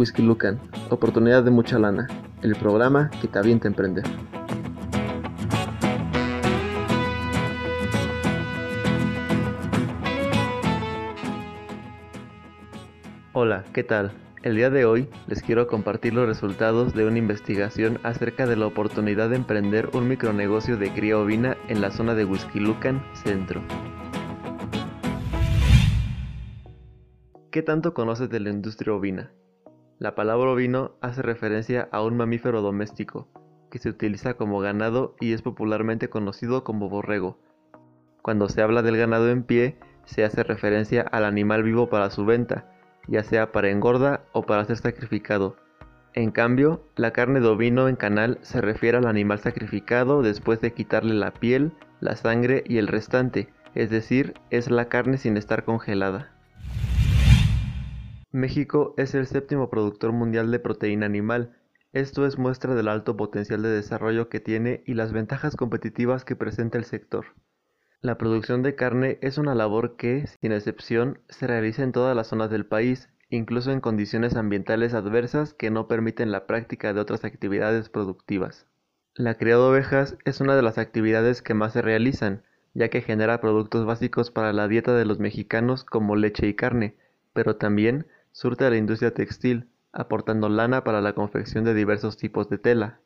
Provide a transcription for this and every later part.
Whisky Lucan, oportunidad de mucha lana, el programa que te avienta a emprender. Hola, ¿qué tal? El día de hoy les quiero compartir los resultados de una investigación acerca de la oportunidad de emprender un micronegocio de cría ovina en la zona de Lucan, Centro. ¿Qué tanto conoces de la industria ovina? La palabra ovino hace referencia a un mamífero doméstico, que se utiliza como ganado y es popularmente conocido como borrego. Cuando se habla del ganado en pie, se hace referencia al animal vivo para su venta, ya sea para engorda o para ser sacrificado. En cambio, la carne de ovino en canal se refiere al animal sacrificado después de quitarle la piel, la sangre y el restante, es decir, es la carne sin estar congelada. México es el séptimo productor mundial de proteína animal. Esto es muestra del alto potencial de desarrollo que tiene y las ventajas competitivas que presenta el sector. La producción de carne es una labor que, sin excepción, se realiza en todas las zonas del país, incluso en condiciones ambientales adversas que no permiten la práctica de otras actividades productivas. La cría de ovejas es una de las actividades que más se realizan, ya que genera productos básicos para la dieta de los mexicanos como leche y carne, pero también surte a la industria textil, aportando lana para la confección de diversos tipos de tela.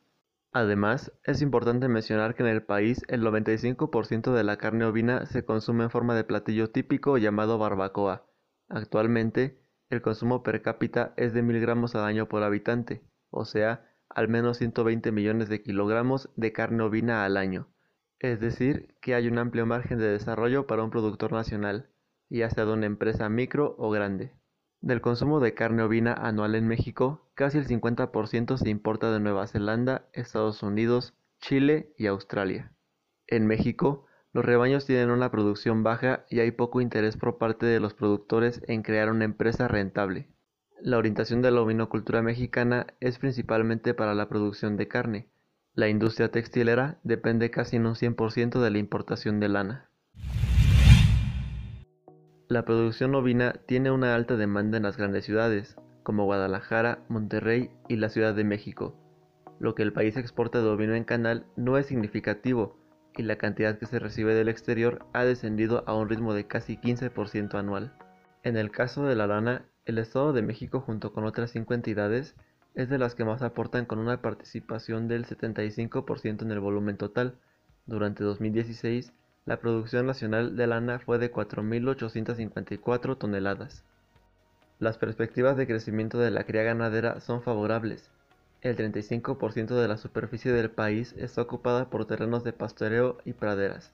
Además, es importante mencionar que en el país el 95% de la carne ovina se consume en forma de platillo típico llamado barbacoa. Actualmente, el consumo per cápita es de 1000 gramos al año por habitante, o sea, al menos 120 millones de kilogramos de carne ovina al año. Es decir, que hay un amplio margen de desarrollo para un productor nacional, ya sea de una empresa micro o grande. Del consumo de carne ovina anual en México, casi el 50% se importa de Nueva Zelanda, Estados Unidos, Chile y Australia. En México, los rebaños tienen una producción baja y hay poco interés por parte de los productores en crear una empresa rentable. La orientación de la ovinocultura mexicana es principalmente para la producción de carne. La industria textilera depende casi en un 100% de la importación de lana. La producción ovina tiene una alta demanda en las grandes ciudades, como Guadalajara, Monterrey y la Ciudad de México. Lo que el país exporta de ovino en canal no es significativo y la cantidad que se recibe del exterior ha descendido a un ritmo de casi 15% anual. En el caso de la lana, el Estado de México junto con otras cinco entidades es de las que más aportan con una participación del 75% en el volumen total. Durante 2016, la producción nacional de lana fue de 4.854 toneladas. Las perspectivas de crecimiento de la cría ganadera son favorables. El 35% de la superficie del país está ocupada por terrenos de pastoreo y praderas.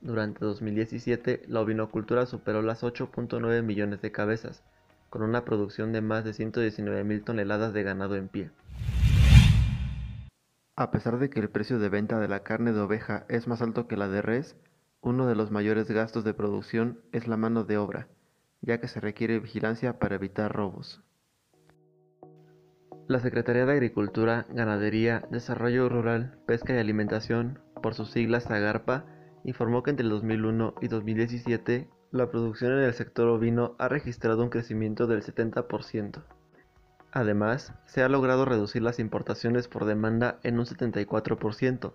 Durante 2017, la ovinocultura superó las 8.9 millones de cabezas, con una producción de más de 119.000 toneladas de ganado en pie. A pesar de que el precio de venta de la carne de oveja es más alto que la de res, uno de los mayores gastos de producción es la mano de obra, ya que se requiere vigilancia para evitar robos. La Secretaría de Agricultura, Ganadería, Desarrollo Rural, Pesca y Alimentación, por sus siglas AGARPA, informó que entre el 2001 y 2017 la producción en el sector ovino ha registrado un crecimiento del 70%. Además, se ha logrado reducir las importaciones por demanda en un 74%,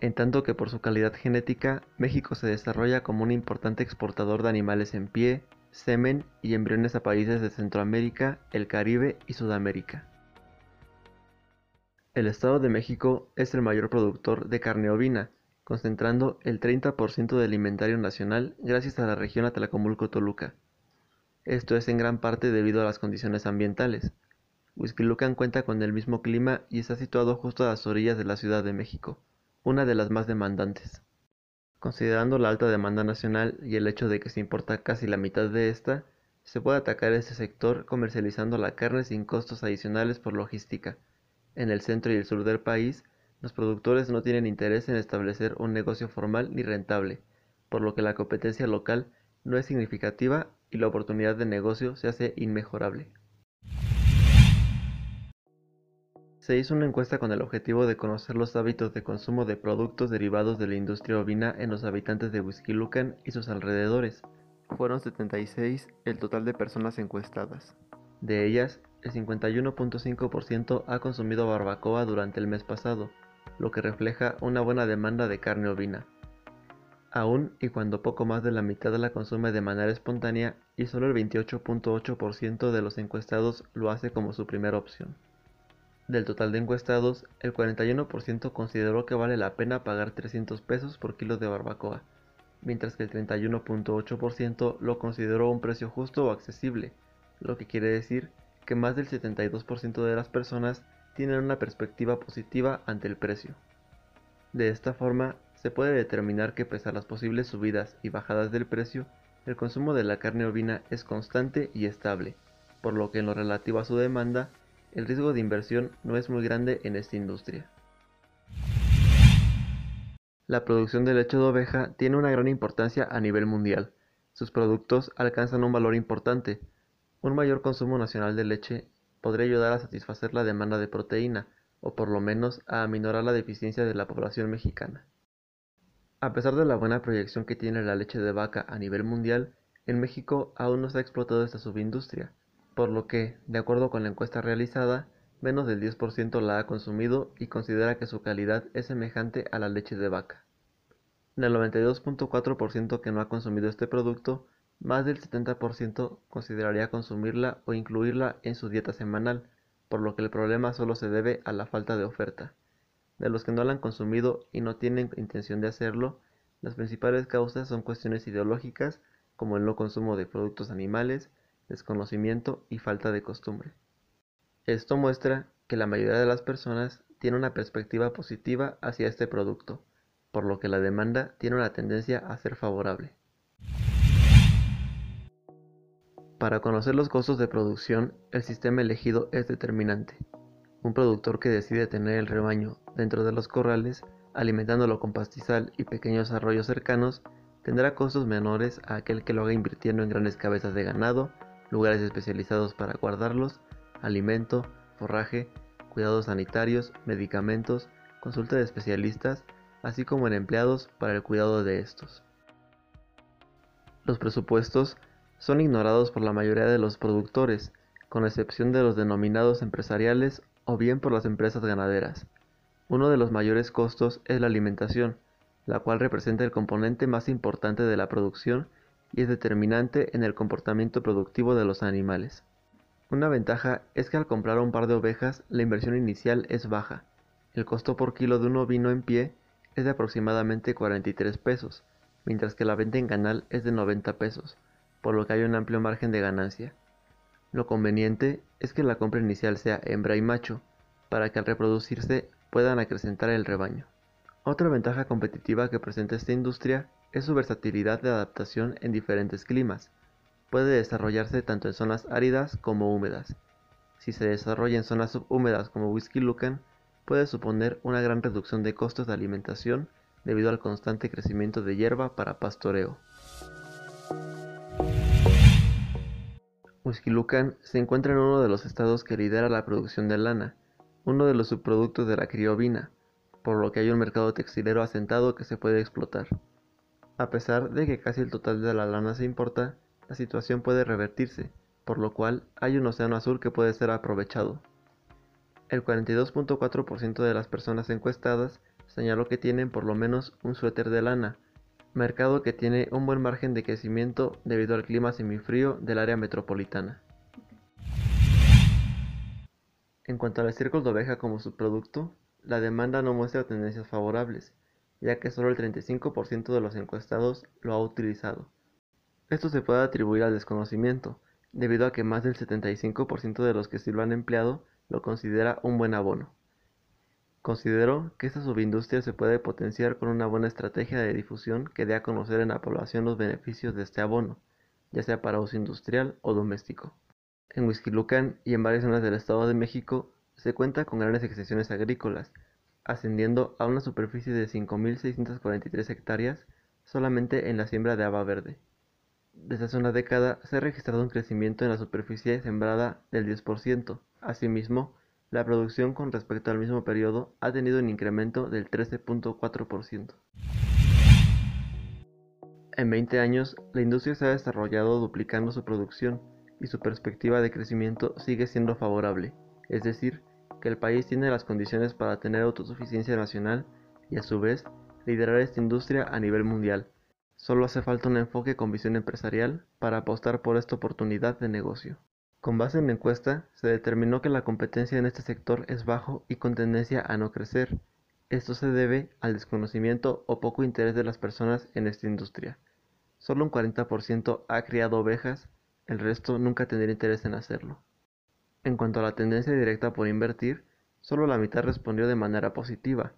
en tanto que por su calidad genética, México se desarrolla como un importante exportador de animales en pie, semen y embriones a países de Centroamérica, el Caribe y Sudamérica. El Estado de México es el mayor productor de carne ovina, concentrando el 30% del inventario nacional gracias a la región Atlacomulco-Toluca. Esto es en gran parte debido a las condiciones ambientales. Huizquilucan cuenta con el mismo clima y está situado justo a las orillas de la Ciudad de México una de las más demandantes. Considerando la alta demanda nacional y el hecho de que se importa casi la mitad de esta, se puede atacar este sector comercializando la carne sin costos adicionales por logística. En el centro y el sur del país, los productores no tienen interés en establecer un negocio formal ni rentable, por lo que la competencia local no es significativa y la oportunidad de negocio se hace inmejorable. Se hizo una encuesta con el objetivo de conocer los hábitos de consumo de productos derivados de la industria ovina en los habitantes de Lucan y sus alrededores. Fueron 76 el total de personas encuestadas. De ellas, el 51.5% ha consumido barbacoa durante el mes pasado, lo que refleja una buena demanda de carne ovina. Aún y cuando poco más de la mitad la consume de manera espontánea y solo el 28.8% de los encuestados lo hace como su primera opción. Del total de encuestados, el 41% consideró que vale la pena pagar 300 pesos por kilo de barbacoa, mientras que el 31.8% lo consideró un precio justo o accesible, lo que quiere decir que más del 72% de las personas tienen una perspectiva positiva ante el precio. De esta forma, se puede determinar que pese a las posibles subidas y bajadas del precio, el consumo de la carne ovina es constante y estable, por lo que en lo relativo a su demanda, el riesgo de inversión no es muy grande en esta industria. La producción de leche de oveja tiene una gran importancia a nivel mundial. Sus productos alcanzan un valor importante. Un mayor consumo nacional de leche podría ayudar a satisfacer la demanda de proteína, o por lo menos a aminorar la deficiencia de la población mexicana. A pesar de la buena proyección que tiene la leche de vaca a nivel mundial, en México aún no se ha explotado esta subindustria, por lo que, de acuerdo con la encuesta realizada, menos del 10% la ha consumido y considera que su calidad es semejante a la leche de vaca. Del 92.4% que no ha consumido este producto, más del 70% consideraría consumirla o incluirla en su dieta semanal, por lo que el problema solo se debe a la falta de oferta. De los que no la han consumido y no tienen intención de hacerlo, las principales causas son cuestiones ideológicas como el no consumo de productos animales, desconocimiento y falta de costumbre. Esto muestra que la mayoría de las personas tiene una perspectiva positiva hacia este producto, por lo que la demanda tiene una tendencia a ser favorable. Para conocer los costos de producción, el sistema elegido es determinante. Un productor que decide tener el rebaño dentro de los corrales, alimentándolo con pastizal y pequeños arroyos cercanos, tendrá costos menores a aquel que lo haga invirtiendo en grandes cabezas de ganado, lugares especializados para guardarlos, alimento, forraje, cuidados sanitarios, medicamentos, consulta de especialistas, así como en empleados para el cuidado de estos. Los presupuestos son ignorados por la mayoría de los productores, con excepción de los denominados empresariales o bien por las empresas ganaderas. Uno de los mayores costos es la alimentación, la cual representa el componente más importante de la producción y es determinante en el comportamiento productivo de los animales. Una ventaja es que al comprar un par de ovejas la inversión inicial es baja. El costo por kilo de un ovino en pie es de aproximadamente 43 pesos, mientras que la venta en canal es de 90 pesos, por lo que hay un amplio margen de ganancia. Lo conveniente es que la compra inicial sea hembra y macho, para que al reproducirse puedan acrecentar el rebaño. Otra ventaja competitiva que presenta esta industria es su versatilidad de adaptación en diferentes climas. Puede desarrollarse tanto en zonas áridas como húmedas. Si se desarrolla en zonas subhúmedas como Whisky Lucan, puede suponer una gran reducción de costos de alimentación debido al constante crecimiento de hierba para pastoreo. Huixquilucan se encuentra en uno de los estados que lidera la producción de lana, uno de los subproductos de la criovina, por lo que hay un mercado textilero asentado que se puede explotar. A pesar de que casi el total de la lana se importa, la situación puede revertirse, por lo cual hay un océano azul que puede ser aprovechado. El 42.4% de las personas encuestadas señaló que tienen por lo menos un suéter de lana, mercado que tiene un buen margen de crecimiento debido al clima semifrío del área metropolitana. En cuanto al estiércol de oveja como subproducto, la demanda no muestra tendencias favorables, ya que solo el 35% de los encuestados lo ha utilizado. Esto se puede atribuir al desconocimiento, debido a que más del 75% de los que sí lo han empleado lo considera un buen abono. Considero que esta subindustria se puede potenciar con una buena estrategia de difusión que dé a conocer en la población los beneficios de este abono, ya sea para uso industrial o doméstico. En Huixquilucan y en varias zonas del Estado de México se cuenta con grandes extensiones agrícolas, ascendiendo a una superficie de 5.643 hectáreas solamente en la siembra de haba verde. Desde hace una década se ha registrado un crecimiento en la superficie sembrada del 10%. Asimismo, la producción con respecto al mismo periodo ha tenido un incremento del 13.4%. En 20 años, la industria se ha desarrollado duplicando su producción, y su perspectiva de crecimiento sigue siendo favorable, es decir, que el país tiene las condiciones para tener autosuficiencia nacional y a su vez liderar esta industria a nivel mundial. Solo hace falta un enfoque con visión empresarial para apostar por esta oportunidad de negocio. Con base en la encuesta, se determinó que la competencia en este sector es bajo y con tendencia a no crecer. Esto se debe al desconocimiento o poco interés de las personas en esta industria. Solo un 40% ha criado ovejas, el resto nunca tendría interés en hacerlo. En cuanto a la tendencia directa por invertir, solo la mitad respondió de manera positiva,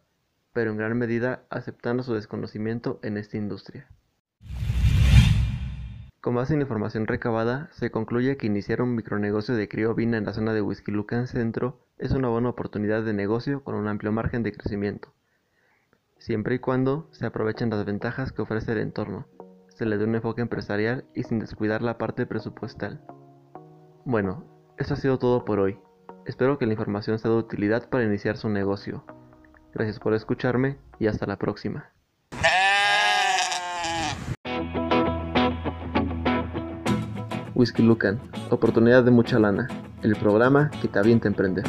pero en gran medida aceptando su desconocimiento en esta industria. Con base en información recabada, se concluye que iniciar un micronegocio de cría ovina en la zona de Lucan Centro es una buena oportunidad de negocio con un amplio margen de crecimiento, siempre y cuando se aprovechen las ventajas que ofrece el entorno, se le dé un enfoque empresarial y sin descuidar la parte presupuestal. Bueno, eso ha sido todo por hoy. Espero que la información sea de utilidad para iniciar su negocio. Gracias por escucharme y hasta la próxima. Whisky Lucan, oportunidad de mucha lana, el programa que te avienta emprender.